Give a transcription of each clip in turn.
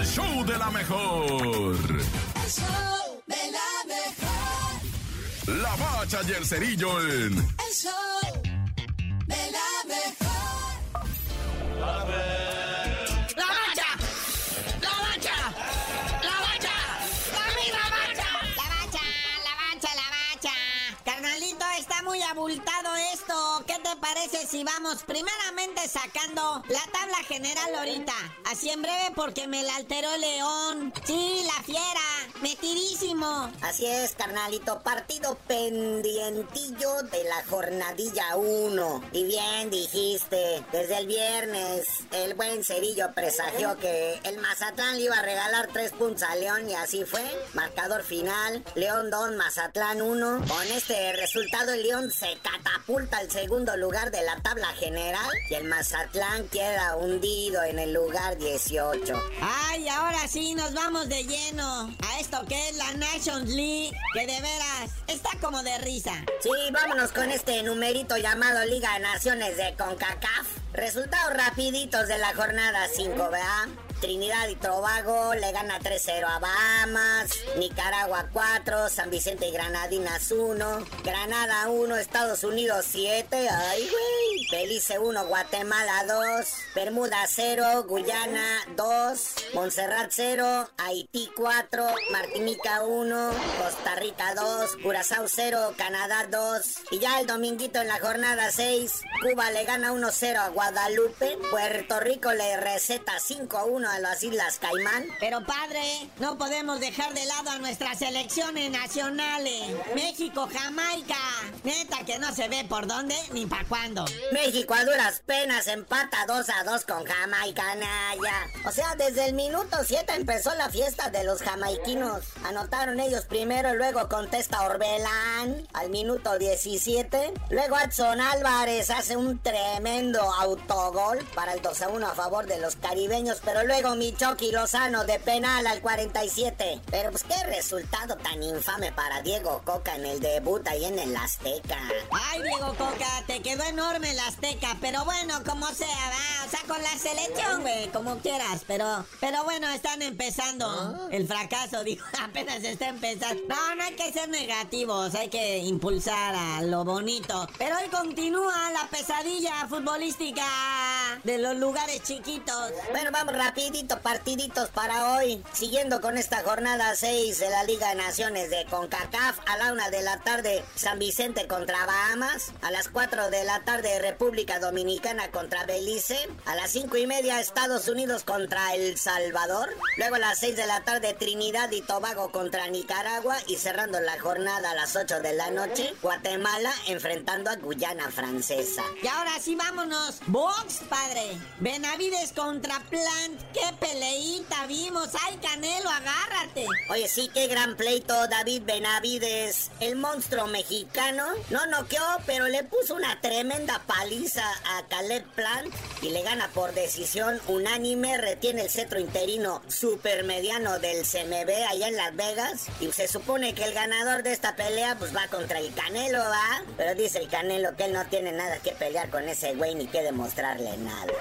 el show de la mejor. El show de la mejor. La bacha y el cerillo en El show de la mejor. ¡La bacha! ¡La bacha! ¡La bacha! ¡La bacha! La bacha, la bacha, la bacha. Carnalito, está muy abultado esto. ¿Qué te parece si vamos primeramente sacando la tabla general ahorita? Así en breve porque me la alteró León. Sí, la fiera. Metidísimo. Así es, carnalito, partido pendientillo de la jornadilla 1. Y bien dijiste, desde el viernes el buen Cerillo presagió que el Mazatlán le iba a regalar 3 puntos a León y así fue. Marcador final, León 2, Mazatlán 1. Con este resultado el León se catapulta al segundo lugar de la tabla general y el Mazatlán queda hundido en el lugar 18. Ay, ahora sí nos vamos de lleno a esto que es la Nations League. Que de veras está como de risa. Sí, vámonos con este numerito llamado Liga de Naciones de CONCACAF. Resultados rapiditos de la jornada 5, ¿verdad? Trinidad y Tobago le gana 3-0 a Bahamas, Nicaragua 4, San Vicente y Granadinas 1, Granada 1, Estados Unidos 7, ay güey, Belice 1, Guatemala 2, Bermuda 0, Guyana 2, Montserrat 0, Haití 4, Martinica 1, Costa Rica 2, Curazao 0, Canadá 2, y ya el dominguito en la jornada 6, Cuba le gana 1-0 a Guadalupe, Puerto Rico le receta 5-1 a las Islas Caimán. Pero padre, no podemos dejar de lado a nuestras selecciones nacionales. México, Jamaica. Neta que no se ve por dónde ni para cuándo. México a duras penas empata 2 a 2 con Jamaica, Naya. O sea, desde el minuto 7 empezó la fiesta de los jamaiquinos. Anotaron ellos primero, luego contesta Orbelán al minuto 17. Luego Adson Álvarez hace un tremendo autogol para el 2 a 1 a favor de los caribeños, pero luego Michoki Lozano de penal al 47. Pero pues qué resultado tan infame para Diego Coca en el debut ahí en el Azteca. Ay, Diego Coca, te quedó enorme el Azteca, pero bueno, como sea, va, o sea, con la selección, güey, como quieras, pero, pero bueno, están empezando. El fracaso, dijo, apenas está empezando. No, no hay que ser negativos, hay que impulsar a lo bonito. Pero hoy continúa la pesadilla futbolística de los lugares chiquitos. Bueno, vamos partiditos para hoy. Siguiendo con esta jornada 6 de la Liga de Naciones de CONCACAF, a la una de la tarde San Vicente contra Bahamas, a las 4 de la tarde República Dominicana contra Belice, a las 5 y media Estados Unidos contra El Salvador, luego a las 6 de la tarde Trinidad y Tobago contra Nicaragua y cerrando la jornada a las 8 de la noche, Guatemala enfrentando a Guyana Francesa. Y ahora sí, vámonos. Box, padre. Benavides contra Plant. ¡Qué peleita vimos! ¡Ay, Canelo, agárrate! Oye, sí, qué gran pleito David Benavides, el monstruo mexicano. No noqueó, pero le puso una tremenda paliza a Caleb Plant y le gana por decisión unánime. Retiene el cetro interino supermediano del CMB allá en Las Vegas. Y se supone que el ganador de esta pelea pues va contra el Canelo, ¿va? Pero dice el Canelo que él no tiene nada que pelear con ese güey ni que demostrarle nada.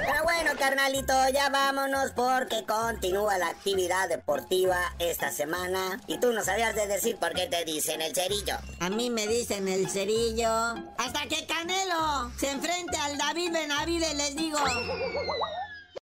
Pero bueno, carnalito, ya vámonos porque continúa la actividad deportiva esta semana. Y tú no sabías de decir por qué te dicen el cerillo. A mí me dicen el cerillo. Hasta que Canelo se enfrente al David Benavides, les digo.